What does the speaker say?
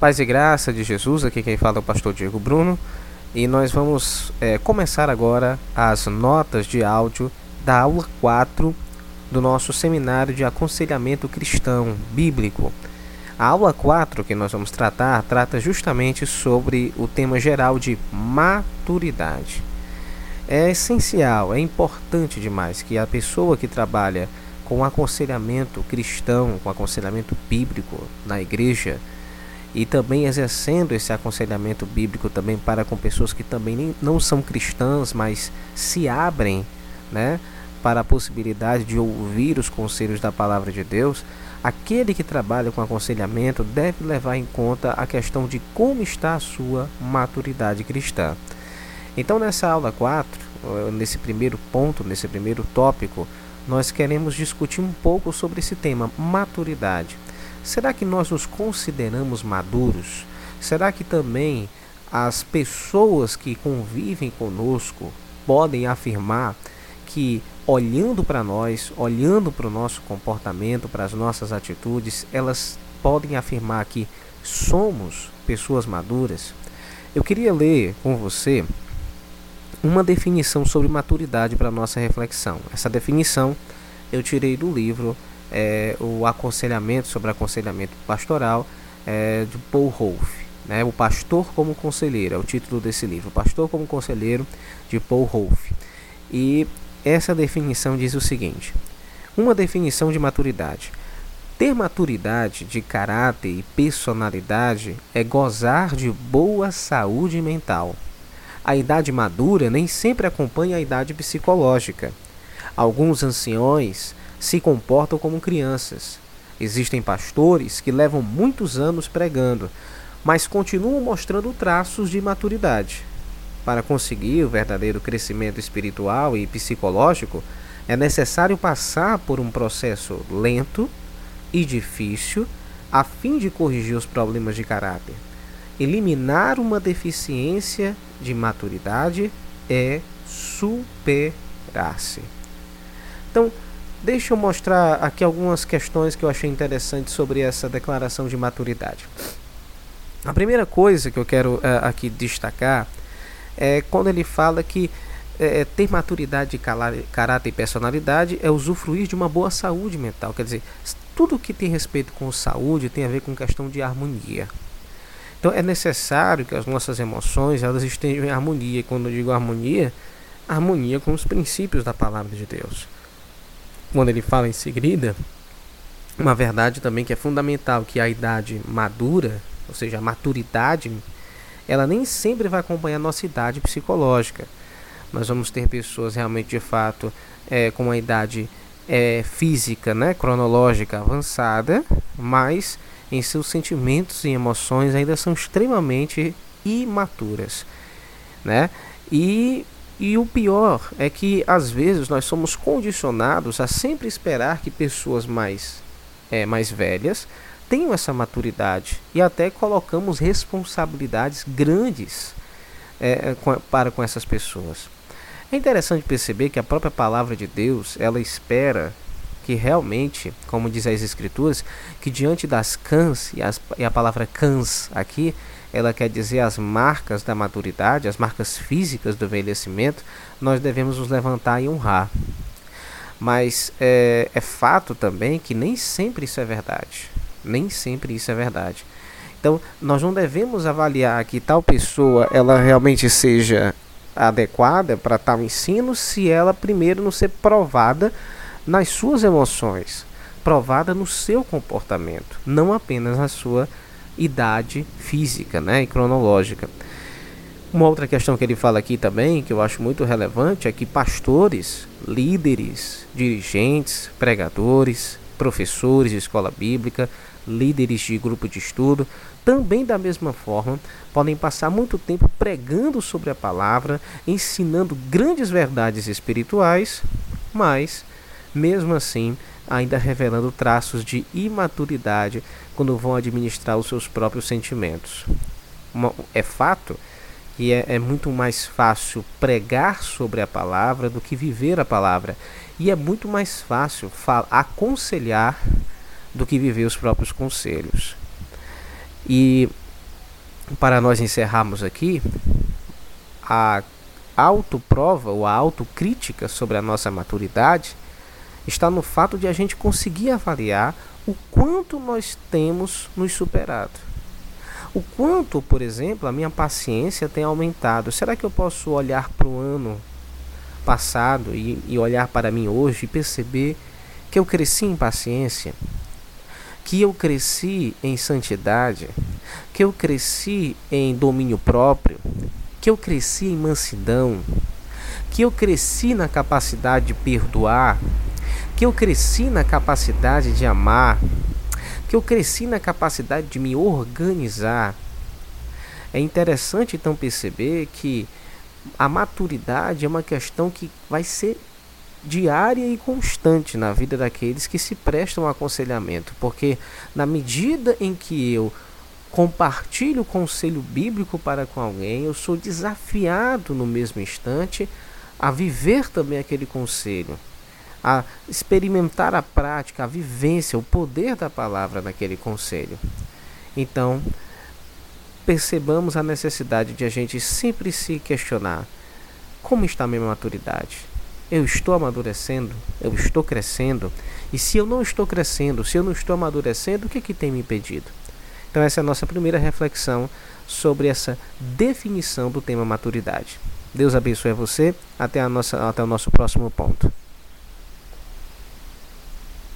Paz e graça de Jesus, aqui quem fala é o pastor Diego Bruno e nós vamos é, começar agora as notas de áudio da aula 4 do nosso seminário de aconselhamento cristão bíblico. A aula 4 que nós vamos tratar trata justamente sobre o tema geral de maturidade. É essencial, é importante demais que a pessoa que trabalha com aconselhamento cristão, com aconselhamento bíblico na igreja, e também exercendo esse aconselhamento bíblico também para com pessoas que também nem, não são cristãs, mas se abrem, né, para a possibilidade de ouvir os conselhos da palavra de Deus, aquele que trabalha com aconselhamento deve levar em conta a questão de como está a sua maturidade cristã. Então, nessa aula 4, eh, nesse primeiro ponto, nesse primeiro tópico, nós queremos discutir um pouco sobre esse tema, maturidade. Será que nós nos consideramos maduros? Será que também as pessoas que convivem conosco podem afirmar que, olhando para nós, olhando para o nosso comportamento, para as nossas atitudes, elas podem afirmar que somos pessoas maduras? Eu queria ler com você uma definição sobre maturidade para nossa reflexão. Essa definição eu tirei do livro é, o aconselhamento sobre aconselhamento pastoral é, de Paul Rolfe. Né? O Pastor como Conselheiro é o título desse livro. O Pastor como Conselheiro de Paul Rolfe. E essa definição diz o seguinte: uma definição de maturidade. Ter maturidade de caráter e personalidade é gozar de boa saúde mental. A idade madura nem sempre acompanha a idade psicológica. Alguns anciões se comportam como crianças. Existem pastores que levam muitos anos pregando, mas continuam mostrando traços de maturidade. Para conseguir o verdadeiro crescimento espiritual e psicológico, é necessário passar por um processo lento e difícil a fim de corrigir os problemas de caráter. Eliminar uma deficiência de maturidade é superar-se. Então, Deixa eu mostrar aqui algumas questões que eu achei interessantes sobre essa declaração de maturidade. A primeira coisa que eu quero uh, aqui destacar é quando ele fala que é, ter maturidade de caráter e personalidade é usufruir de uma boa saúde mental. Quer dizer, tudo que tem respeito com saúde tem a ver com questão de harmonia. Então é necessário que as nossas emoções elas estejam em harmonia. Quando eu digo harmonia, harmonia com os princípios da palavra de Deus quando ele fala em seguida, uma verdade também que é fundamental, que a idade madura, ou seja, a maturidade, ela nem sempre vai acompanhar a nossa idade psicológica. Nós vamos ter pessoas realmente de fato é, com uma idade é, física, né, cronológica avançada, mas em seus sentimentos e emoções ainda são extremamente imaturas, né? E e o pior é que às vezes nós somos condicionados a sempre esperar que pessoas mais, é, mais velhas tenham essa maturidade e até colocamos responsabilidades grandes é, com, para com essas pessoas. É interessante perceber que a própria palavra de Deus ela espera que realmente, como diz as escrituras, que diante das cãs e, as, e a palavra cãs aqui ela quer dizer as marcas da maturidade, as marcas físicas do envelhecimento, nós devemos nos levantar e honrar. Mas é, é fato também que nem sempre isso é verdade. Nem sempre isso é verdade. Então, nós não devemos avaliar que tal pessoa ela realmente seja adequada para tal ensino se ela primeiro não ser provada nas suas emoções, provada no seu comportamento, não apenas na sua idade física né, e cronológica. Uma outra questão que ele fala aqui também, que eu acho muito relevante, é que pastores, líderes, dirigentes, pregadores, professores de escola bíblica, líderes de grupo de estudo, também da mesma forma podem passar muito tempo pregando sobre a palavra, ensinando grandes verdades espirituais, mas mesmo assim ainda revelando traços de imaturidade quando vão administrar os seus próprios sentimentos. Uma, é fato que é, é muito mais fácil pregar sobre a palavra do que viver a palavra. E é muito mais fácil aconselhar do que viver os próprios conselhos. E para nós encerrarmos aqui, a autoprova ou a autocrítica sobre a nossa maturidade está no fato de a gente conseguir avaliar o quanto nós temos nos superado. O quanto, por exemplo, a minha paciência tem aumentado. Será que eu posso olhar para o ano passado e, e olhar para mim hoje e perceber que eu cresci em paciência? Que eu cresci em santidade? Que eu cresci em domínio próprio? que eu cresci em mansidão, que eu cresci na capacidade de perdoar, que eu cresci na capacidade de amar, que eu cresci na capacidade de me organizar. É interessante então perceber que a maturidade é uma questão que vai ser diária e constante na vida daqueles que se prestam ao aconselhamento, porque na medida em que eu compartilho o conselho bíblico para com alguém, eu sou desafiado no mesmo instante a viver também aquele conselho, a experimentar a prática, a vivência, o poder da palavra naquele conselho. Então, percebamos a necessidade de a gente sempre se questionar: como está a minha maturidade? Eu estou amadurecendo? Eu estou crescendo? E se eu não estou crescendo, se eu não estou amadurecendo, o que, é que tem me impedido? Então, essa é a nossa primeira reflexão sobre essa definição do tema maturidade. Deus abençoe você. Até, a nossa, até o nosso próximo ponto.